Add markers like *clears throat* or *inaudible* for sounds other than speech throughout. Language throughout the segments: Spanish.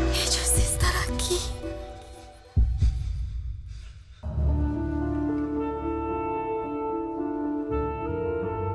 Ellos están aquí.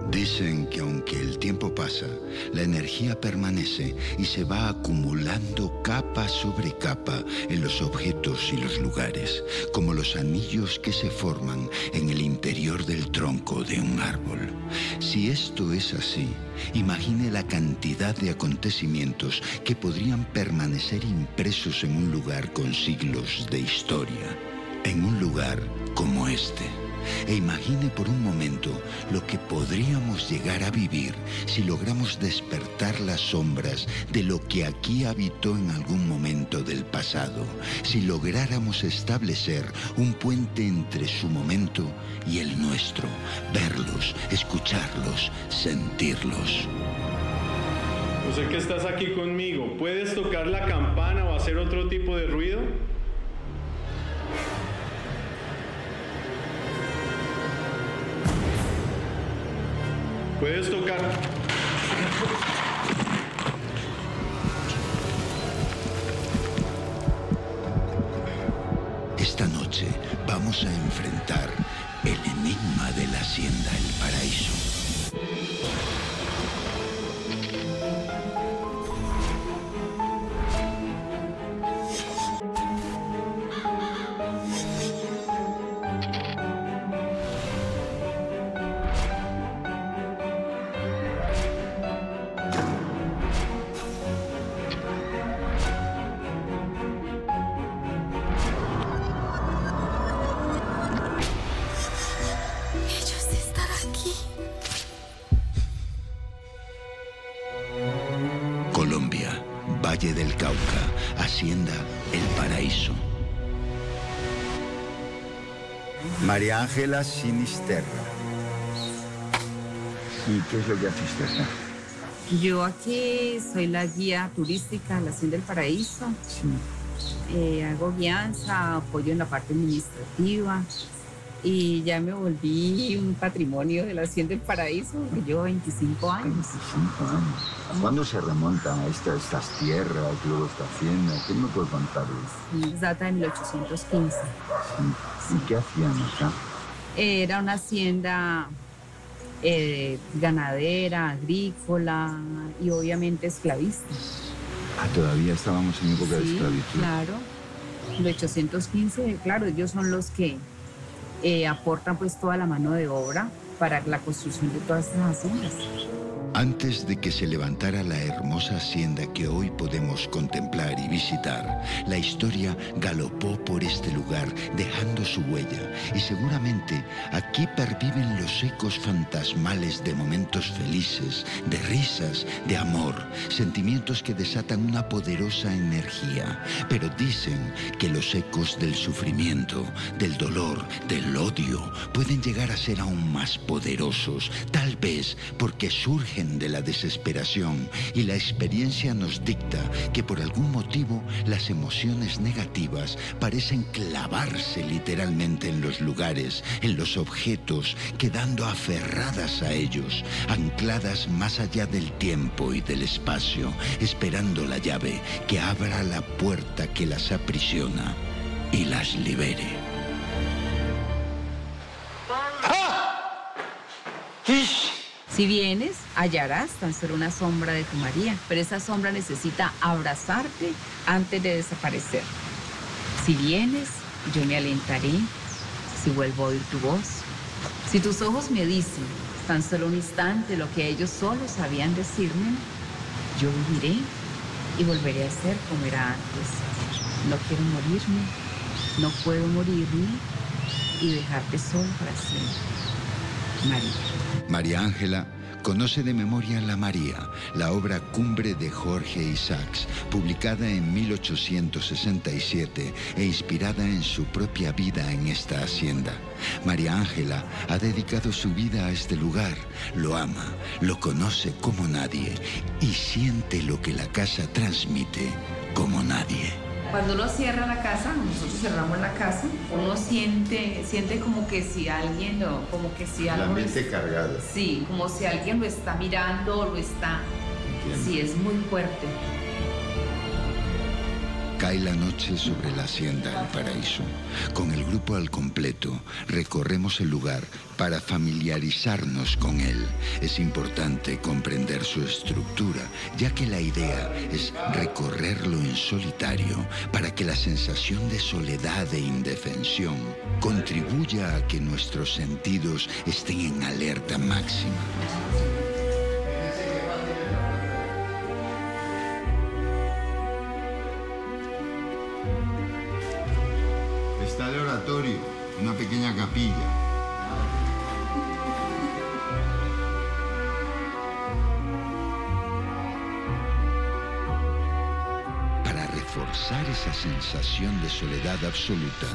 Dicen que aunque el tiempo pasa, la energía permanece y se va acumulando capa sobre capa en los objetos y los lugares, como los anillos que se forman en el interior del tronco de un árbol. Si esto es así, imagine la cantidad de acontecimientos que podrían permanecer impresos en un lugar con siglos de historia, en un lugar como este. E imagine por un momento lo que podríamos llegar a vivir si logramos despertar las sombras de lo que aquí habitó en algún momento del pasado, si lográramos establecer un puente entre su momento y el nuestro, verlos, escucharlos, sentirlos. Yo sé que estás aquí conmigo. ¿Puedes tocar la campana o hacer otro tipo de ruido? Puedes tocar. Esta noche vamos a enfrentar el enigma de la hacienda El Paraíso. Ángela Sinisterra. ¿Y qué es lo que hace usted? Yo aquí soy la guía turística de la Hacienda del Paraíso. Eh, hago guianza, apoyo en la parte administrativa y ya me volví un patrimonio de la Hacienda del Paraíso porque llevo 25 años. 25 años. ¿Cuándo se remontan a esta- estas tierras, luego esta hacienda? ¿Qué me puede contar data de 1815. Sí. ¿Y qué hacían acá? Era una hacienda eh, ganadera, agrícola y obviamente esclavista. Ah, todavía estábamos en época de esclavitud. Claro. 1815, claro, ellos son los que eh, aportan pues toda la mano de obra para la construcción de todas estas haciendas. Antes de que se levantara la hermosa hacienda que hoy podemos contemplar y visitar, la historia galopó por este lugar dejando su huella y seguramente aquí perviven los ecos fantasmales de momentos felices, de risas, de amor, sentimientos que desatan una poderosa energía. Pero dicen que los ecos del sufrimiento, del dolor, del odio pueden llegar a ser aún más poderosos, tal vez porque de la desesperación y la experiencia nos dicta que por algún motivo las emociones negativas parecen clavarse literalmente en los lugares, en los objetos, quedando aferradas a ellos, ancladas más allá del tiempo y del espacio, esperando la llave que abra la puerta que las aprisiona y las libere. Si vienes, hallarás tan solo una sombra de tu María, pero esa sombra necesita abrazarte antes de desaparecer. Si vienes, yo me alentaré si vuelvo a oír tu voz. Si tus ojos me dicen tan solo un instante lo que ellos solo sabían decirme, yo viviré y volveré a ser como era antes. No quiero morirme, no puedo morirme y dejarte solo para siempre. María. Ángela conoce de memoria La María, la obra cumbre de Jorge Isaacs, publicada en 1867 e inspirada en su propia vida en esta hacienda. María Ángela ha dedicado su vida a este lugar, lo ama, lo conoce como nadie y siente lo que la casa transmite como nadie. Cuando uno cierra la casa, nosotros cerramos la casa, uno siente, siente como que si alguien lo, como que si algo lo mente cargada. sí, como si alguien lo está mirando, lo está, Entiendo. sí, es muy fuerte. Cae la noche sobre la hacienda El Paraíso. Con el grupo al completo recorremos el lugar para familiarizarnos con él. Es importante comprender su estructura, ya que la idea es recorrerlo en solitario para que la sensación de soledad e indefensión contribuya a que nuestros sentidos estén en alerta máxima. Una pequeña capilla. Para reforzar esa sensación de soledad absoluta,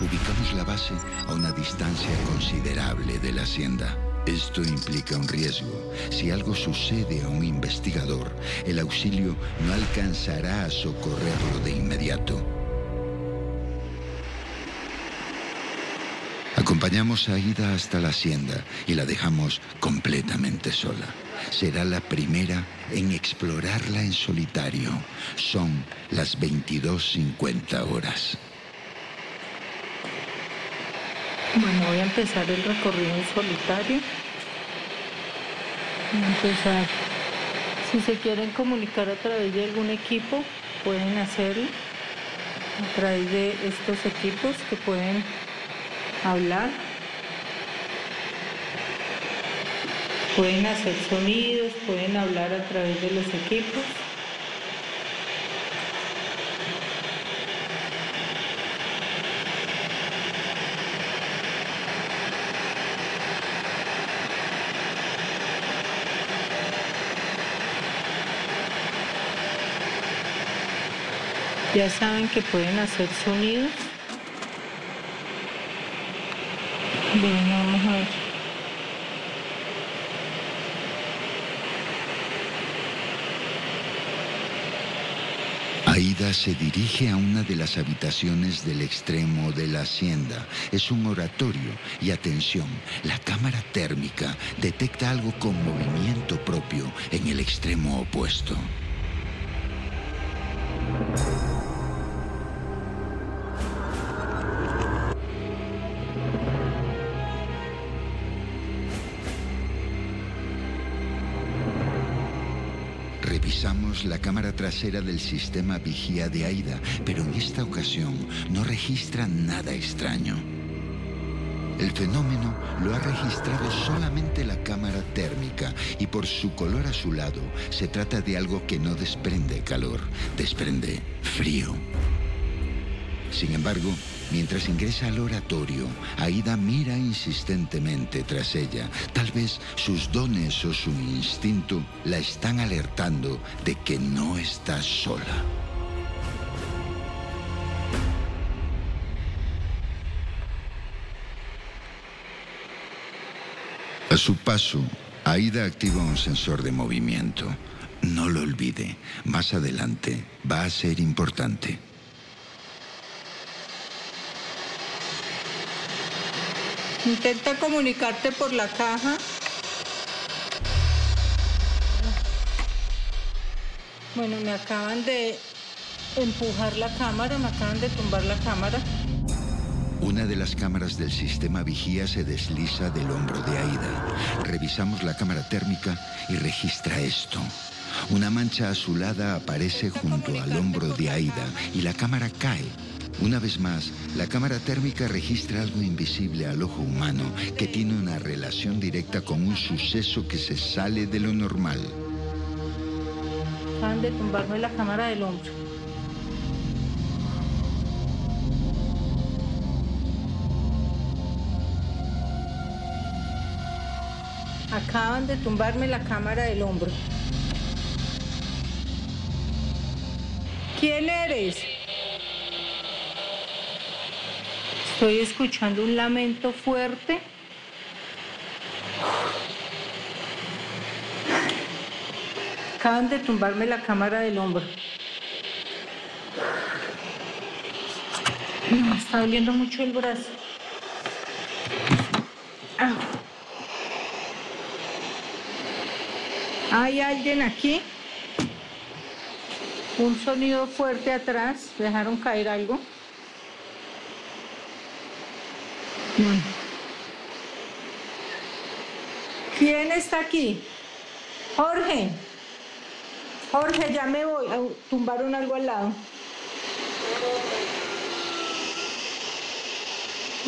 ubicamos la base a una distancia considerable de la hacienda. Esto implica un riesgo. Si algo sucede a un investigador, el auxilio no alcanzará a socorrerlo de inmediato. Acompañamos a Ida hasta la hacienda y la dejamos completamente sola. Será la primera en explorarla en solitario. Son las 22.50 horas. Bueno, voy a empezar el recorrido en solitario. Voy a empezar. Si se quieren comunicar a través de algún equipo, pueden hacerlo. A través de estos equipos que pueden hablar. Pueden hacer sonidos, pueden hablar a través de los equipos. Ya saben que pueden hacer sonidos. Bien, vamos a ver. Aida se dirige a una de las habitaciones del extremo de la hacienda. Es un oratorio y atención, la cámara térmica detecta algo con movimiento propio en el extremo opuesto. La cámara trasera del sistema vigía de AIDA, pero en esta ocasión no registra nada extraño. El fenómeno lo ha registrado solamente la cámara térmica y por su color azulado se trata de algo que no desprende calor, desprende frío. Sin embargo, mientras ingresa al oratorio, Aida mira insistentemente tras ella. Tal vez sus dones o su instinto la están alertando de que no está sola. A su paso, Aida activa un sensor de movimiento. No lo olvide, más adelante va a ser importante. Intenta comunicarte por la caja. Bueno, me acaban de empujar la cámara, me acaban de tumbar la cámara. Una de las cámaras del sistema vigía se desliza del hombro de Aida. Revisamos la cámara térmica y registra esto. Una mancha azulada aparece junto al hombro de Aida y la cámara cae. Una vez más, la cámara térmica registra algo invisible al ojo humano que tiene una relación directa con un suceso que se sale de lo normal. Acaban de tumbarme la cámara del hombro. Acaban de tumbarme la cámara del hombro. ¿Quién eres? Estoy escuchando un lamento fuerte. Acaban de tumbarme la cámara del hombro. Me está doliendo mucho el brazo. Au. ¿Hay alguien aquí? un sonido fuerte atrás. Dejaron caer algo. ¿Quién está aquí? Jorge. Jorge, ya me voy. Tumbaron algo al lado.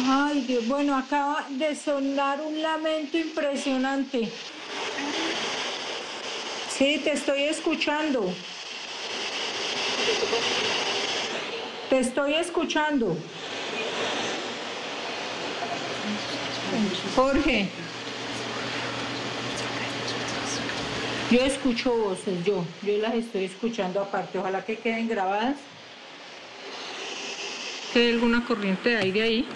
Ay, Dios. Bueno, acaba de sonar un lamento impresionante. Sí, te estoy escuchando. Te estoy escuchando. Jorge. Yo escucho voces, yo, yo las estoy escuchando aparte, ojalá que queden grabadas. Que hay alguna corriente de aire ahí.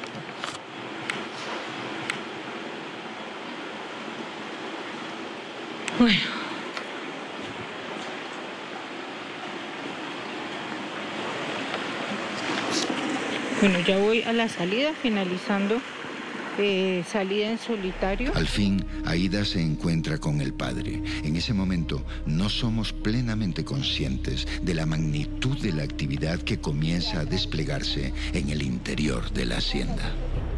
Bueno. Bueno, ya voy a la salida, finalizando eh, salida en solitario. Al fin, Aida se encuentra con el padre. En ese momento, no somos plenamente conscientes de la magnitud de la actividad que comienza a desplegarse en el interior de la hacienda.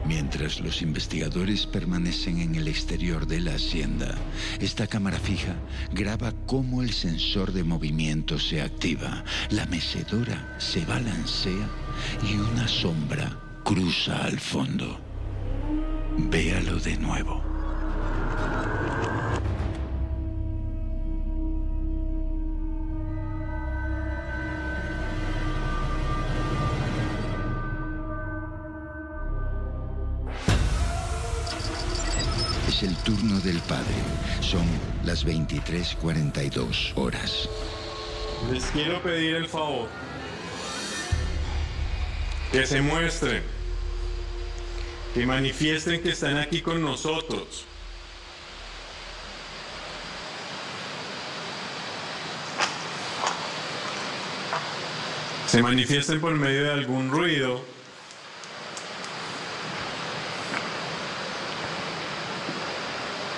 Mientras los investigadores permanecen en el exterior de la hacienda, esta cámara fija graba cómo el sensor de movimiento se activa, la mecedora se balancea y una sombra cruza al fondo. Véalo de nuevo. Es el turno del padre. Son las 23:42 horas. Les quiero pedir el favor que se muestren, que manifiesten que están aquí con nosotros. Se manifiesten por medio de algún ruido.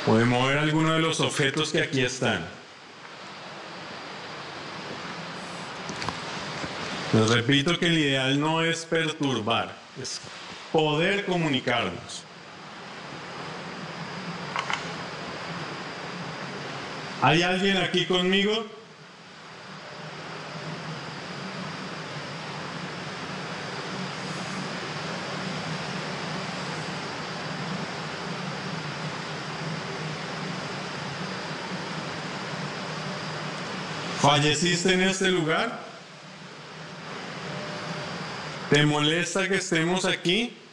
O de mover alguno de los objetos que aquí están. Les repito que el ideal no es perturbar, es poder comunicarnos. ¿Hay alguien aquí conmigo? ¿Falleciste en este lugar? ¿Te molesta que estemos aquí?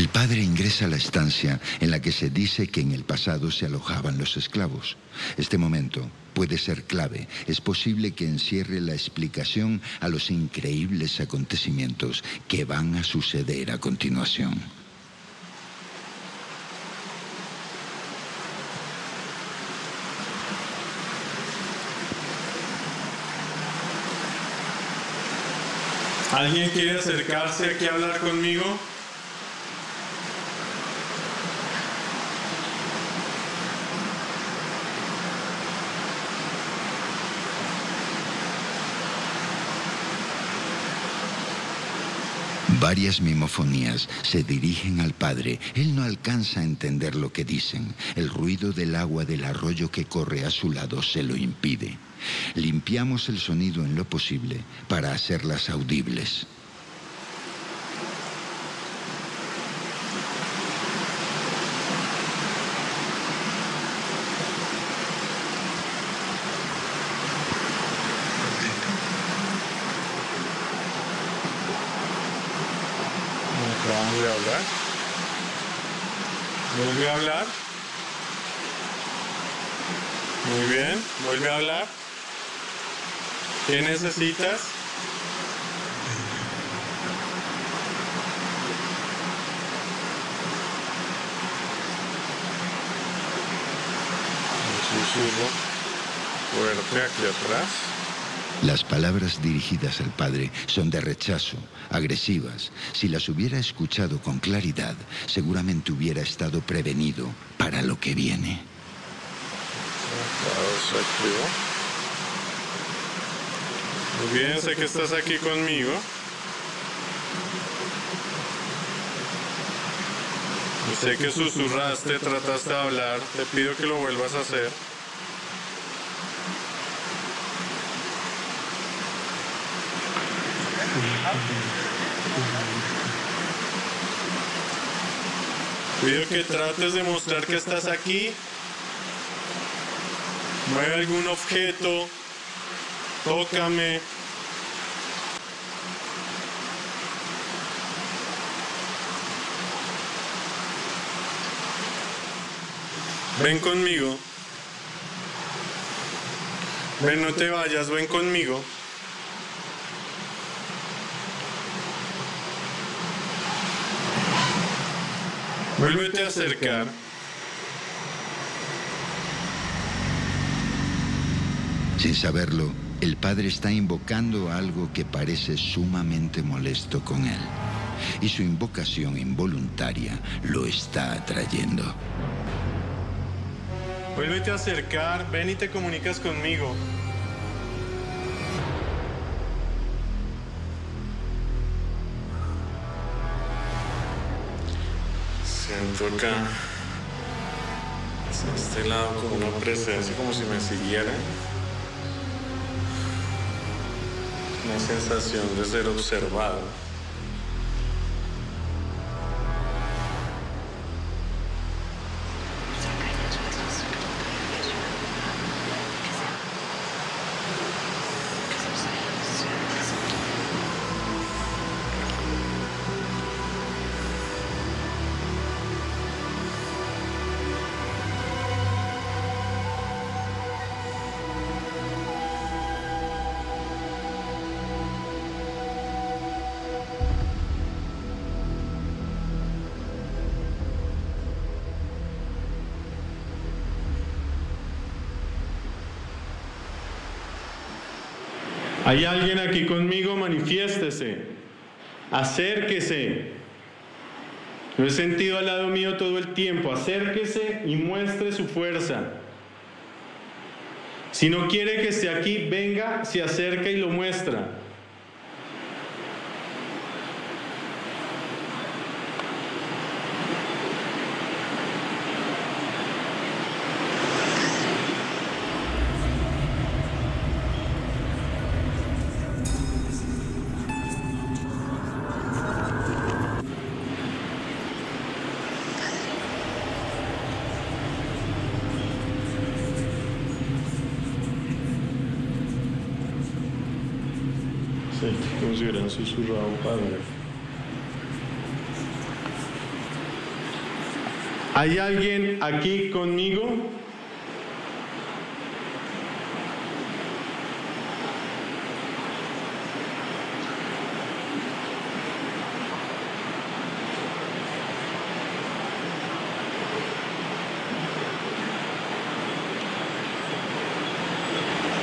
El padre ingresa a la estancia en la que se dice que en el pasado se alojaban los esclavos. Este momento puede ser clave. Es posible que encierre la explicación a los increíbles acontecimientos que van a suceder a continuación. ¿Alguien quiere acercarse aquí a hablar conmigo? Varias mimofonías se dirigen al padre. Él no alcanza a entender lo que dicen. El ruido del agua del arroyo que corre a su lado se lo impide. Limpiamos el sonido en lo posible para hacerlas audibles. Vuelve a hablar. Muy bien, vuelve a hablar. ¿Qué necesitas? Un susurro fuerte aquí atrás. Las palabras dirigidas al padre son de rechazo, agresivas. Si las hubiera escuchado con claridad, seguramente hubiera estado prevenido para lo que viene. Muy bien, sé que estás aquí conmigo. Sé que susurraste, trataste de hablar. Te pido que lo vuelvas a hacer. Pido que trates de mostrar que estás aquí. Mueve algún objeto. Tócame. Ven conmigo. Ven, no te vayas, ven conmigo. Vuélvete a acercar. Sin saberlo, el padre está invocando algo que parece sumamente molesto con él. Y su invocación involuntaria lo está atrayendo. Vuélvete a acercar, ven y te comunicas conmigo. Siento acá, hacia este lado, como una presencia, como si me siguiera. Una sensación de ser observado. ¿Hay alguien aquí conmigo? Manifiéstese. Acérquese. Lo he sentido al lado mío todo el tiempo. Acérquese y muestre su fuerza. Si no quiere que esté aquí, venga, se acerca y lo muestra. Sí, hubieran susurrado padre. ¿Hay alguien aquí conmigo?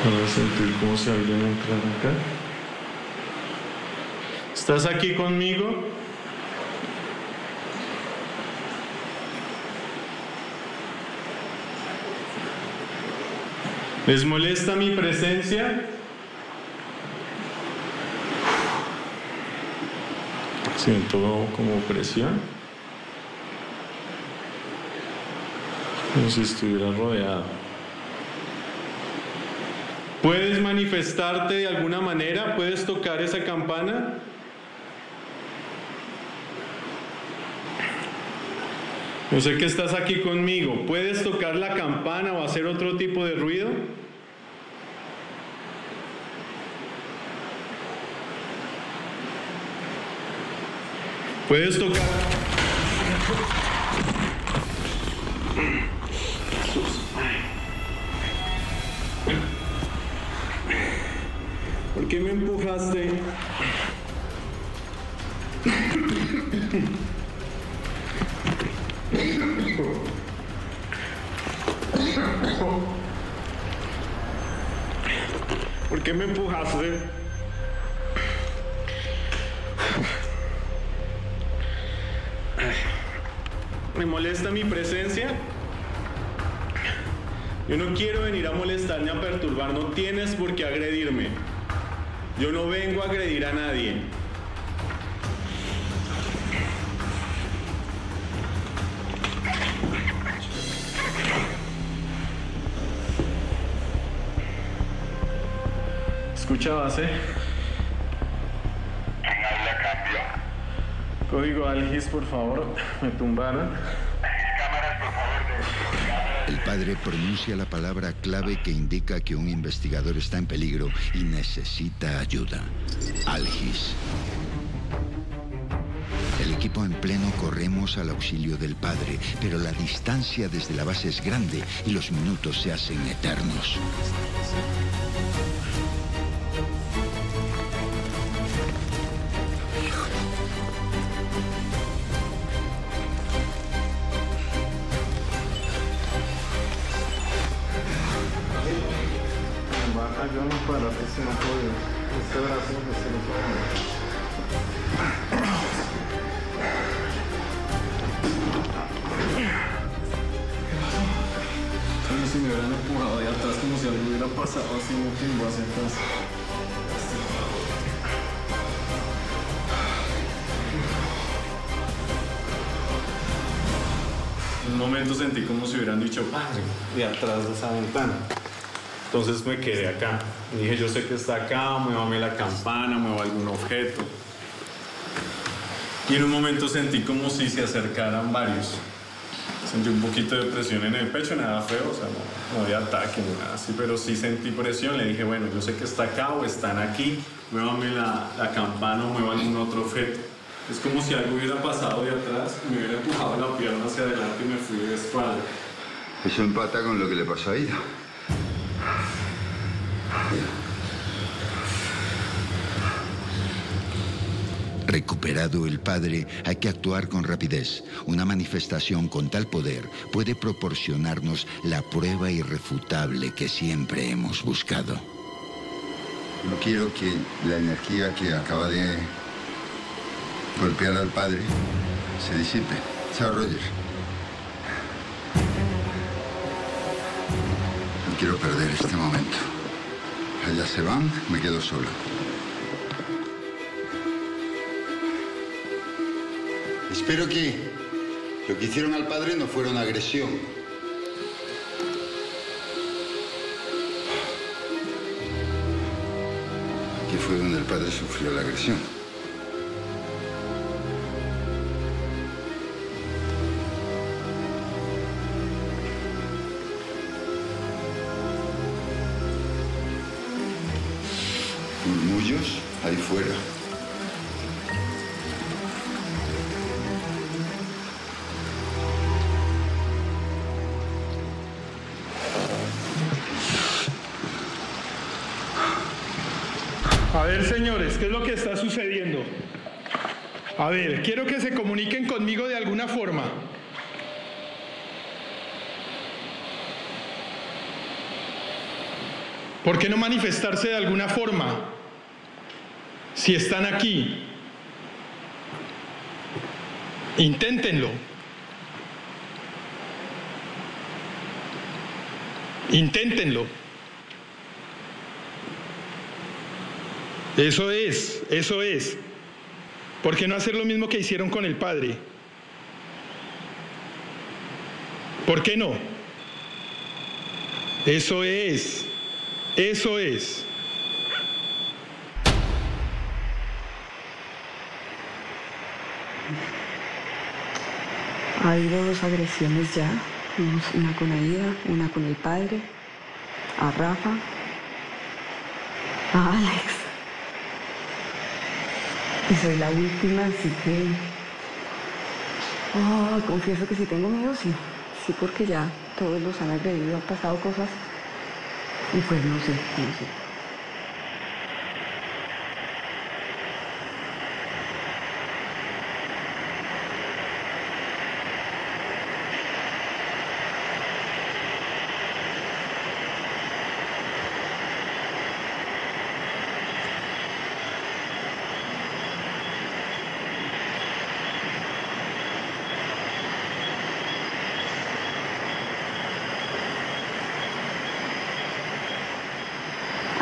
Voy a sentir como si alguien entrara acá. ¿Estás aquí conmigo? ¿Les molesta mi presencia? Siento como presión. Como si estuviera rodeado. ¿Puedes manifestarte de alguna manera? ¿Puedes tocar esa campana? Yo sé que estás aquí conmigo. ¿Puedes tocar la campana o hacer otro tipo de ruido? Puedes tocar. ¿Por qué me empujaste? ¿Por qué me empujaste? ¿Me molesta mi presencia? Yo no quiero venir a molestar ni a perturbar, no tienes por qué agredirme. Yo no vengo a agredir a nadie. Base. ¿Quién habla cambio? Código Algis, por favor. Me tumbaron. Cámaras, por favor, de... El padre pronuncia la palabra clave que indica que un investigador está en peligro y necesita ayuda. Algis. El equipo en pleno corremos al auxilio del padre, pero la distancia desde la base es grande y los minutos se hacen eternos. Momento sentí como si hubieran dicho padre de atrás de esa ventana. Entonces me quedé acá. Dije, yo sé que está acá, muévame la campana, mueva algún objeto. Y en un momento sentí como si se acercaran varios. Sentí un poquito de presión en el pecho, nada feo, o sea, no, no había ataque ni nada así, pero sí sentí presión. Le dije, bueno, yo sé que está acá o están aquí, muévame la, la campana o mueva algún otro objeto. Es como si algo hubiera pasado de atrás, me hubiera empujado la pierna hacia adelante y me fui de espalda. Eso empata con lo que le pasó a ella. Recuperado el padre, hay que actuar con rapidez. Una manifestación con tal poder puede proporcionarnos la prueba irrefutable que siempre hemos buscado. No quiero que la energía que acaba de golpear al padre se disipe. Chao, Roger. No quiero perder este momento. Allá se van, me quedo solo. Espero que lo que hicieron al padre no fuera una agresión. Aquí fue donde el padre sufrió la agresión. Fuera. A ver, señores, ¿qué es lo que está sucediendo? A ver, quiero que se comuniquen conmigo de alguna forma. ¿Por qué no manifestarse de alguna forma? Si están aquí, inténtenlo. Inténtenlo. Eso es, eso es. ¿Por qué no hacer lo mismo que hicieron con el Padre? ¿Por qué no? Eso es, eso es. Ha habido dos agresiones ya, una con Aida, una con el padre, a Rafa, a Alex. Y soy la última, así que... Oh, confieso que sí tengo miedo, sí. Sí, porque ya todos los han agredido, han pasado cosas. Y pues no sé, no sé.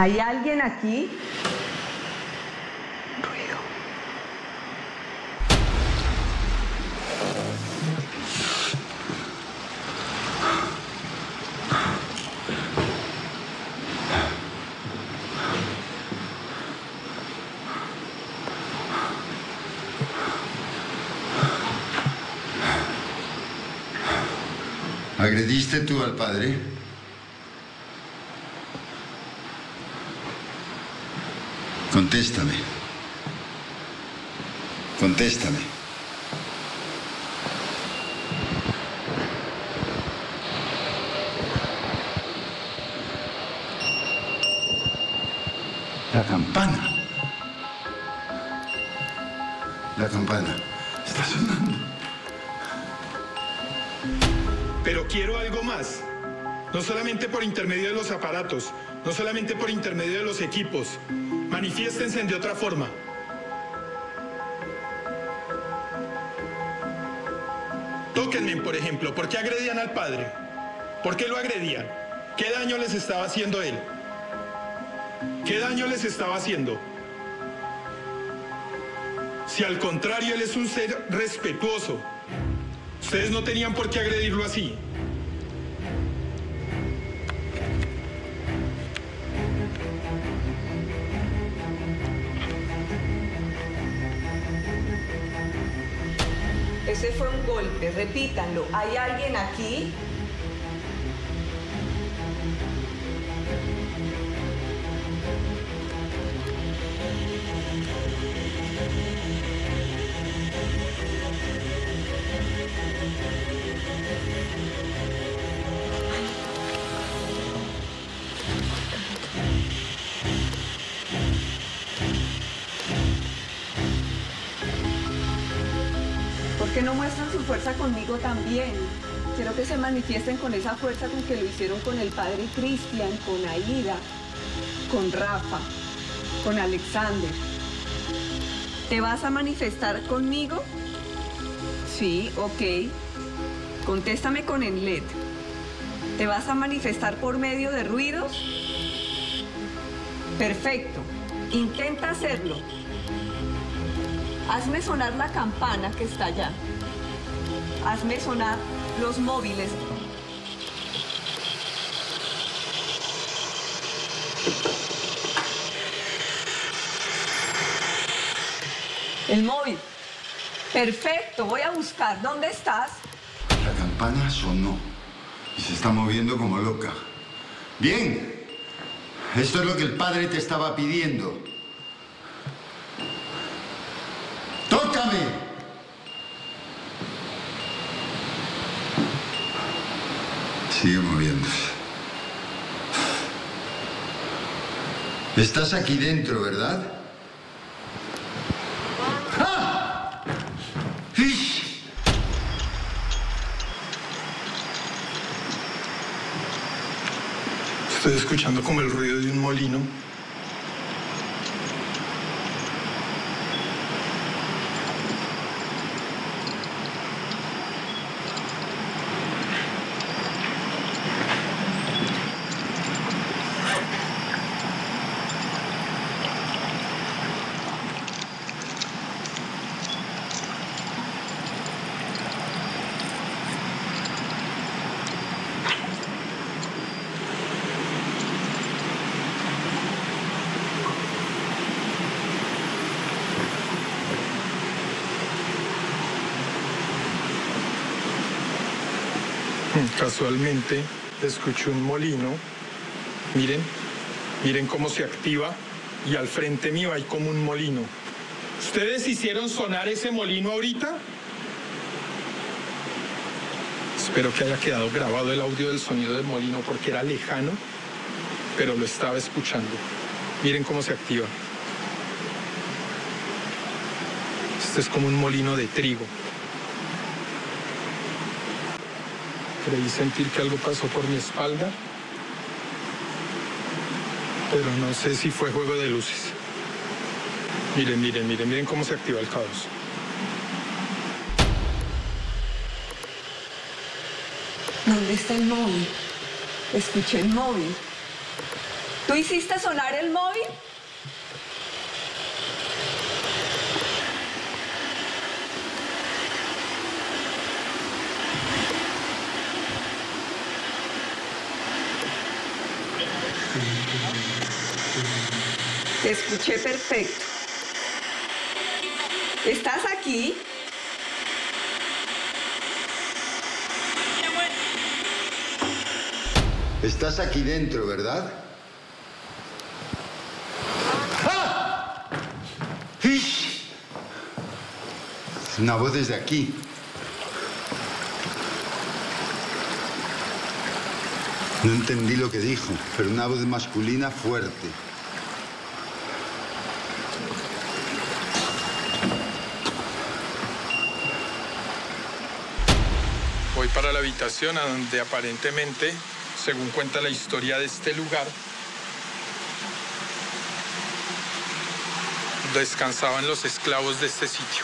¿Hay alguien aquí? Ruido. ¿Agrediste tú al padre? Contéstame. Contéstame. La campana. La campana. Está sonando. Pero quiero algo más. No solamente por intermedio de los aparatos, no solamente por intermedio de los equipos. Manifiéstense de otra forma. Tóquenme, por ejemplo, ¿por qué agredían al padre? ¿Por qué lo agredían? ¿Qué daño les estaba haciendo él? ¿Qué daño les estaba haciendo? Si al contrario él es un ser respetuoso, ustedes no tenían por qué agredirlo así. ¿Hay alguien aquí? ¿Por qué no muestran su fuerza conmigo también? Quiero que se manifiesten con esa fuerza con que lo hicieron con el padre Cristian, con Aida, con Rafa, con Alexander. ¿Te vas a manifestar conmigo? Sí, ok. Contéstame con el LED. ¿Te vas a manifestar por medio de ruidos? Perfecto. Intenta hacerlo. Hazme sonar la campana que está allá. Hazme sonar los móviles. El móvil. Perfecto, voy a buscar. ¿Dónde estás? La campana sonó y se está moviendo como loca. Bien, esto es lo que el padre te estaba pidiendo. Sigue moviéndose. Estás aquí dentro, ¿verdad? ¡Ah! Estoy escuchando como el ruido de un molino. Casualmente escuché un molino. Miren, miren cómo se activa y al frente mío hay como un molino. ¿Ustedes hicieron sonar ese molino ahorita? Espero que haya quedado grabado el audio del sonido del molino porque era lejano, pero lo estaba escuchando. Miren cómo se activa. Este es como un molino de trigo. Creí sentir que algo pasó por mi espalda, pero no sé si fue juego de luces. Miren, miren, miren, miren cómo se activa el caos. ¿Dónde está el móvil? Escuché el móvil. ¿Tú hiciste sonar el móvil? Te escuché perfecto. ¿Estás aquí? Estás aquí dentro, ¿verdad? ¡Ah! Una voz desde aquí. No entendí lo que dijo, pero una voz masculina fuerte. Voy para la habitación a donde aparentemente, según cuenta la historia de este lugar, descansaban los esclavos de este sitio.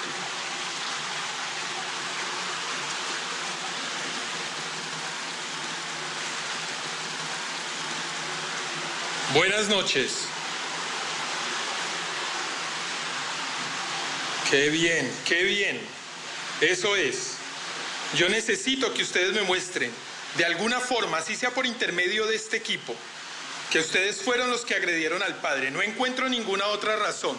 Buenas noches. Qué bien, qué bien. Eso es. Yo necesito que ustedes me muestren, de alguna forma, así sea por intermedio de este equipo, que ustedes fueron los que agredieron al padre. No encuentro ninguna otra razón.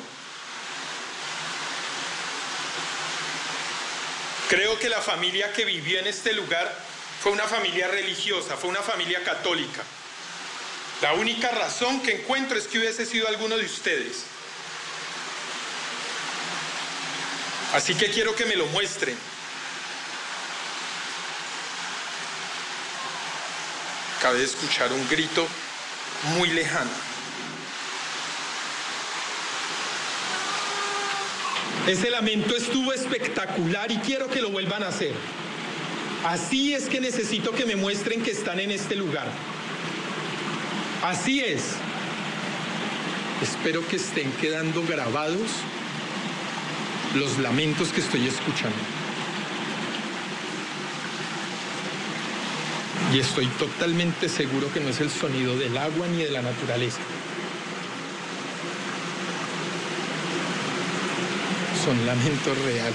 Creo que la familia que vivió en este lugar fue una familia religiosa, fue una familia católica. La única razón que encuentro es que hubiese sido alguno de ustedes. Así que quiero que me lo muestren. Acabé de escuchar un grito muy lejano. Ese lamento estuvo espectacular y quiero que lo vuelvan a hacer. Así es que necesito que me muestren que están en este lugar. Así es. Espero que estén quedando grabados los lamentos que estoy escuchando. Y estoy totalmente seguro que no es el sonido del agua ni de la naturaleza. Son lamentos reales.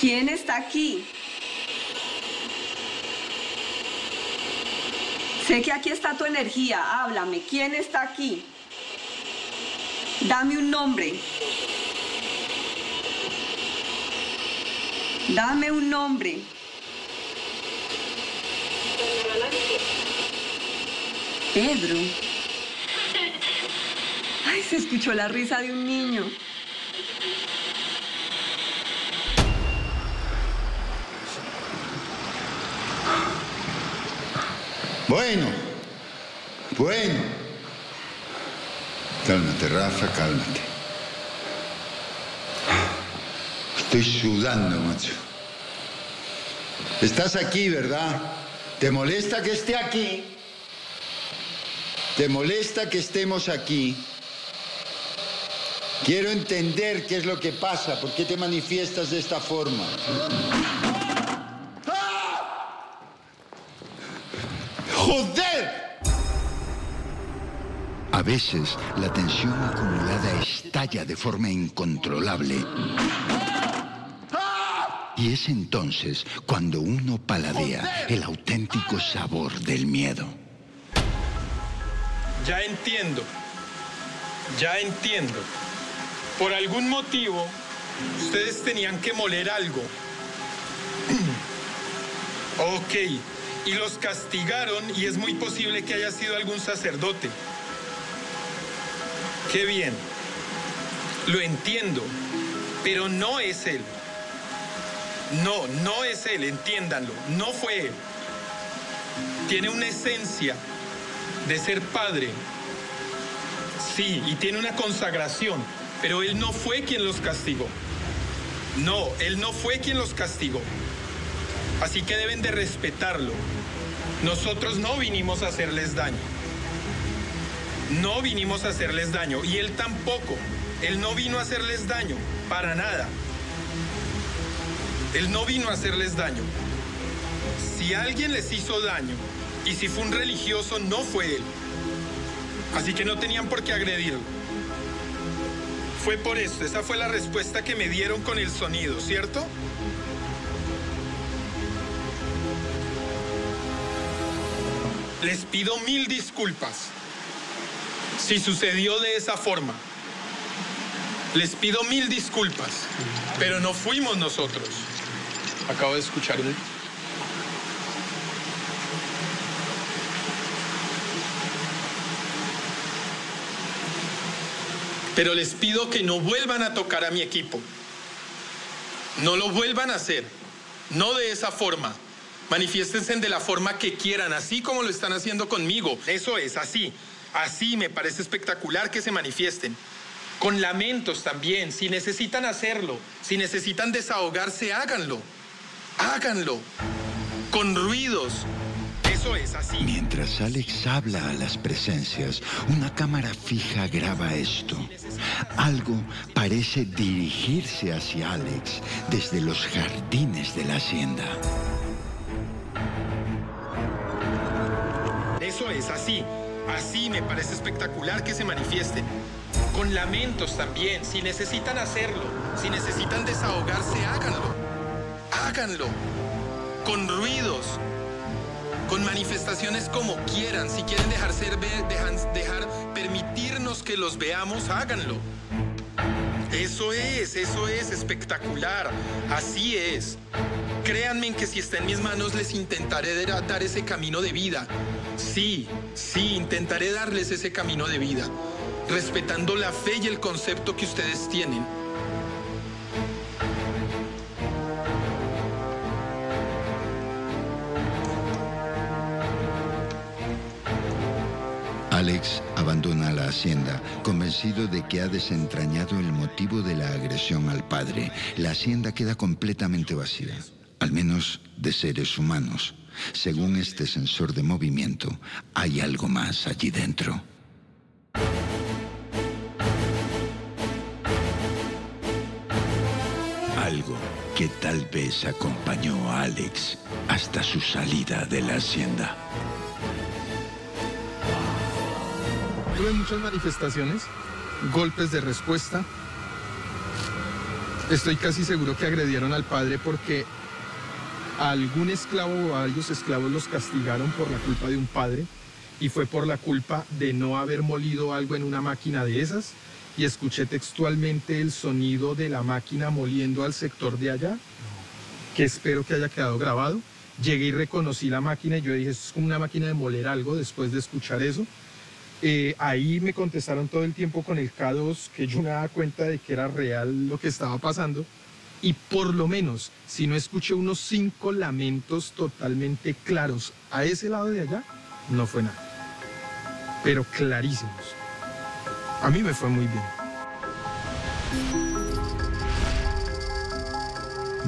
¿Quién está aquí? Sé que aquí está tu energía. Háblame. ¿Quién está aquí? Dame un nombre. Dame un nombre. Pedro. Ay, se escuchó la risa de un niño. Bueno, bueno. Cálmate, Rafa, cálmate. Estoy sudando, macho. Estás aquí, ¿verdad? ¿Te molesta que esté aquí? ¿Te molesta que estemos aquí? Quiero entender qué es lo que pasa, por qué te manifiestas de esta forma. ¡Joder! A veces la tensión acumulada estalla de forma incontrolable. Y es entonces cuando uno paladea el auténtico sabor del miedo. Ya entiendo. Ya entiendo. Por algún motivo, ustedes tenían que moler algo. *clears throat* ok. Y los castigaron y es muy posible que haya sido algún sacerdote. Qué bien. Lo entiendo. Pero no es él. No, no es él, entiéndanlo. No fue él. Tiene una esencia de ser padre. Sí, y tiene una consagración, pero él no fue quien los castigó. No, él no fue quien los castigó. Así que deben de respetarlo. Nosotros no vinimos a hacerles daño. No vinimos a hacerles daño. Y él tampoco. Él no vino a hacerles daño. Para nada. Él no vino a hacerles daño. Si alguien les hizo daño y si fue un religioso, no fue él. Así que no tenían por qué agredirlo. Fue por esto, esa fue la respuesta que me dieron con el sonido, ¿cierto? Les pido mil disculpas si sucedió de esa forma. Les pido mil disculpas, pero no fuimos nosotros. Acabo de escuchar. Pero les pido que no vuelvan a tocar a mi equipo. No lo vuelvan a hacer. No de esa forma. Manifiéstense de la forma que quieran, así como lo están haciendo conmigo. Eso es, así. Así me parece espectacular que se manifiesten. Con lamentos también. Si necesitan hacerlo, si necesitan desahogarse, háganlo. Háganlo. Con ruidos. Eso es así. Mientras Alex habla a las presencias, una cámara fija graba esto. Algo parece dirigirse hacia Alex desde los jardines de la hacienda. Eso es así. Así me parece espectacular que se manifiesten. Con lamentos también. Si necesitan hacerlo, si necesitan desahogarse, háganlo. Háganlo. Con ruidos. Con manifestaciones como quieran. Si quieren dejar ser, ver, dejar permitirnos que los veamos, háganlo. Eso es, eso es espectacular. Así es. Créanme que si está en mis manos les intentaré dar ese camino de vida. Sí, sí, intentaré darles ese camino de vida, respetando la fe y el concepto que ustedes tienen. Alex abandona la hacienda, convencido de que ha desentrañado el motivo de la agresión al padre. La hacienda queda completamente vacía, al menos de seres humanos. Según este sensor de movimiento, hay algo más allí dentro. Algo que tal vez acompañó a Alex hasta su salida de la hacienda. Tuve muchas manifestaciones, golpes de respuesta. Estoy casi seguro que agredieron al padre porque a algún esclavo o a varios esclavos los castigaron por la culpa de un padre y fue por la culpa de no haber molido algo en una máquina de esas y escuché textualmente el sonido de la máquina moliendo al sector de allá, que espero que haya quedado grabado. Llegué y reconocí la máquina y yo dije, "Esto es como una máquina de moler algo después de escuchar eso. Eh, ahí me contestaron todo el tiempo con el K2 que yo me daba cuenta de que era real lo que estaba pasando. Y por lo menos, si no escuché unos cinco lamentos totalmente claros a ese lado de allá, no fue nada. Pero clarísimos. A mí me fue muy bien.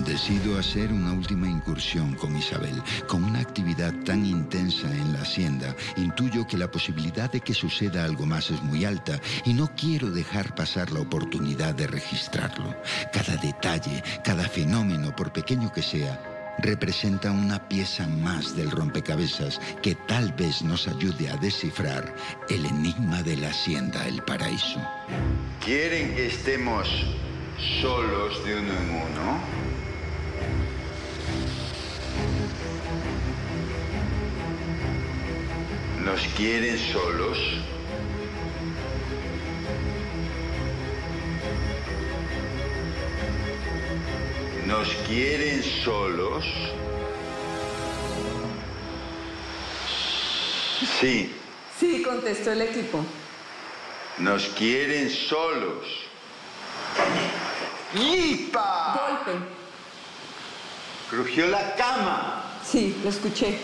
Decido hacer una última incursión con Isabel. Con una actividad tan intensa en la hacienda, intuyo que la posibilidad de que suceda algo más es muy alta y no quiero dejar pasar la oportunidad de registrarlo. Cada detalle, cada fenómeno, por pequeño que sea, representa una pieza más del rompecabezas que tal vez nos ayude a descifrar el enigma de la hacienda El Paraíso. ¿Quieren que estemos solos de uno en uno? ¿Nos quieren solos? ¿Nos quieren solos? Sí, Sí, contestó el equipo. nos quieren solos. ¡Yipa! Golpe. Crujió la cama. Sí, lo escuché.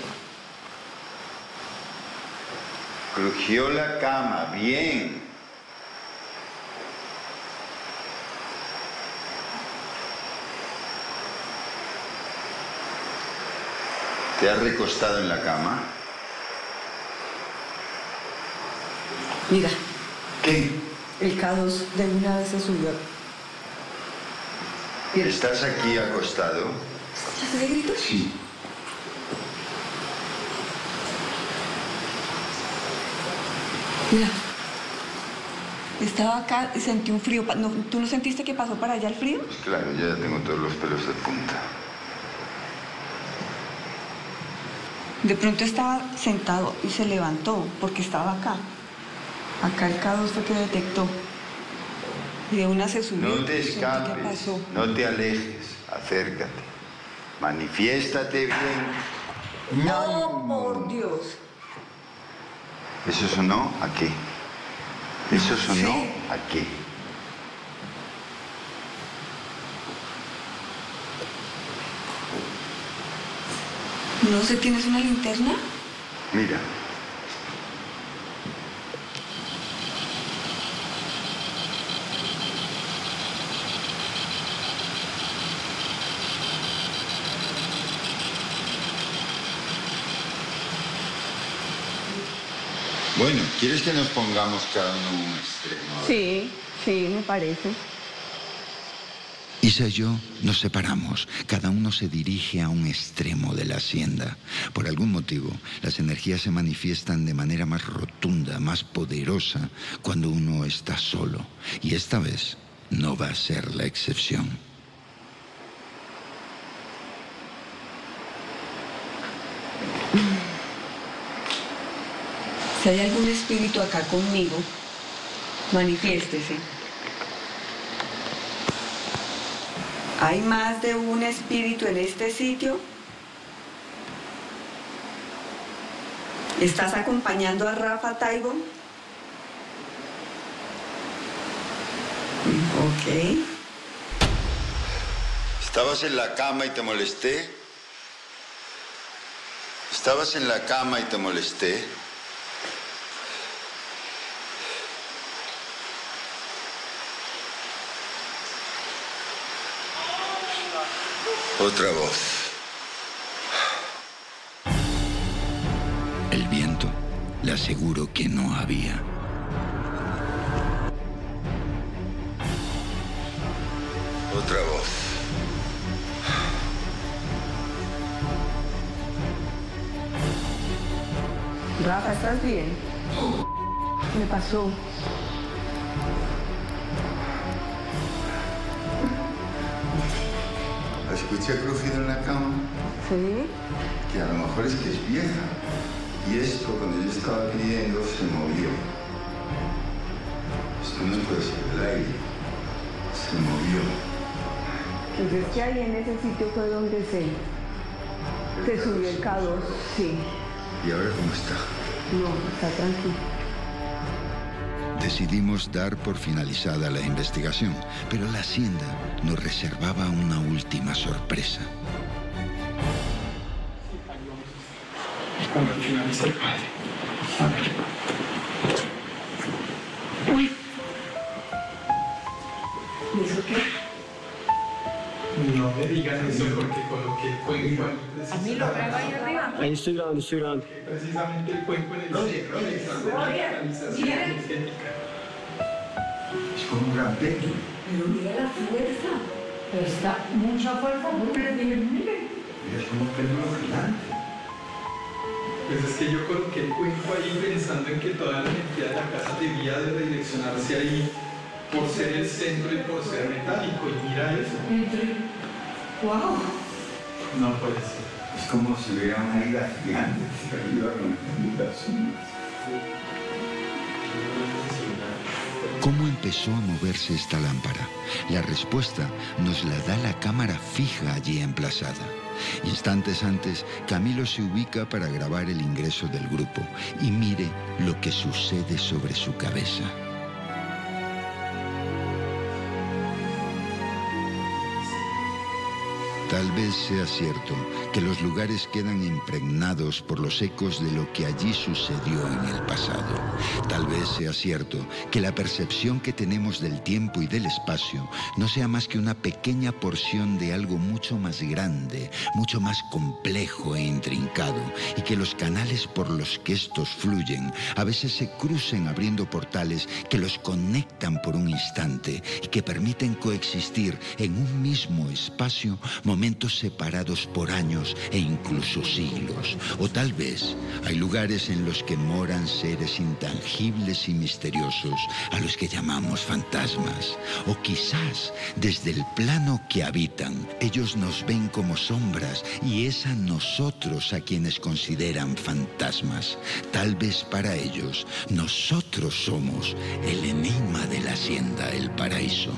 Crujió la cama, bien. ¿Te has recostado en la cama? Mira, ¿Qué? el K2 de una vez se subió. ¿Estás aquí acostado? ¿Escuchaste ese grito? Sí. Mira. Estaba acá y sentí un frío. No, ¿Tú no sentiste que pasó para allá el frío? Claro, ya tengo todos los pelos de punta. De pronto estaba sentado y se levantó porque estaba acá. Acá el K2 fue que detectó. Y de una se subió. No te escapes, pasó. no te alejes, acércate. Manifiéstate bien. No, por Dios. Eso sonó aquí. Eso sonó Sí. aquí. ¿No sé, tienes una linterna? Mira. Bueno, ¿quieres que nos pongamos cada uno un extremo? Sí, sí, me parece. Isa y yo nos separamos. Cada uno se dirige a un extremo de la hacienda. Por algún motivo, las energías se manifiestan de manera más rotunda, más poderosa, cuando uno está solo. Y esta vez no va a ser la excepción. Si hay algún espíritu acá conmigo, manifiéstese. ¿Hay más de un espíritu en este sitio? ¿Estás acompañando a Rafa Taibo? Ok. ¿Estabas en la cama y te molesté? ¿Estabas en la cama y te molesté? Otra voz. El viento le aseguro que no había. Otra voz. Rafa, ¿estás bien? ¿Qué me pasó? Escuché crujido en la cama, Sí. que a lo mejor es que es vieja. Y esto, cuando yo estaba pidiendo, se movió. Esto no puede ser el aire. Se movió. Entonces que ahí en ese sitio fue donde se, se subió el K2. Sí. ¿Y ahora cómo está? No, está tranquilo. Decidimos dar por finalizada la investigación, pero la hacienda nos reservaba una última sorpresa. Cuando finalice el padre. ¿Y eso qué? No me digan eso porque coloqué el cuenco ahí. precisamente. Ahí estoy grabando, estoy grabando. Precisamente el cuenco en el centro de esa como un gran pecho. Pero mira la fuerza. Pero está mucha fuerza, porque mire. Es como un péndulo gigante. Pues es que yo coloqué el cuenco ahí pensando en que toda la energía de la casa debía de redireccionarse ahí por ser el centro y por ser metálico. Y mira eso. ¡Wow! No puede ser. Es como si hubiera una isla gigante que con ¿Cómo empezó a moverse esta lámpara? La respuesta nos la da la cámara fija allí emplazada. Instantes antes, Camilo se ubica para grabar el ingreso del grupo y mire lo que sucede sobre su cabeza. Tal vez sea cierto que los lugares quedan impregnados por los ecos de lo que allí sucedió en el pasado. Tal vez sea cierto que la percepción que tenemos del tiempo y del espacio no sea más que una pequeña porción de algo mucho más grande, mucho más complejo e intrincado, y que los canales por los que estos fluyen a veces se crucen abriendo portales que los conectan por un instante y que permiten coexistir en un mismo espacio momentos separados por años e incluso siglos. O tal vez hay lugares en los que moran seres intangibles y misteriosos a los que llamamos fantasmas. O quizás desde el plano que habitan, ellos nos ven como sombras y es a nosotros a quienes consideran fantasmas. Tal vez para ellos nosotros somos el enigma de la hacienda El Paraíso.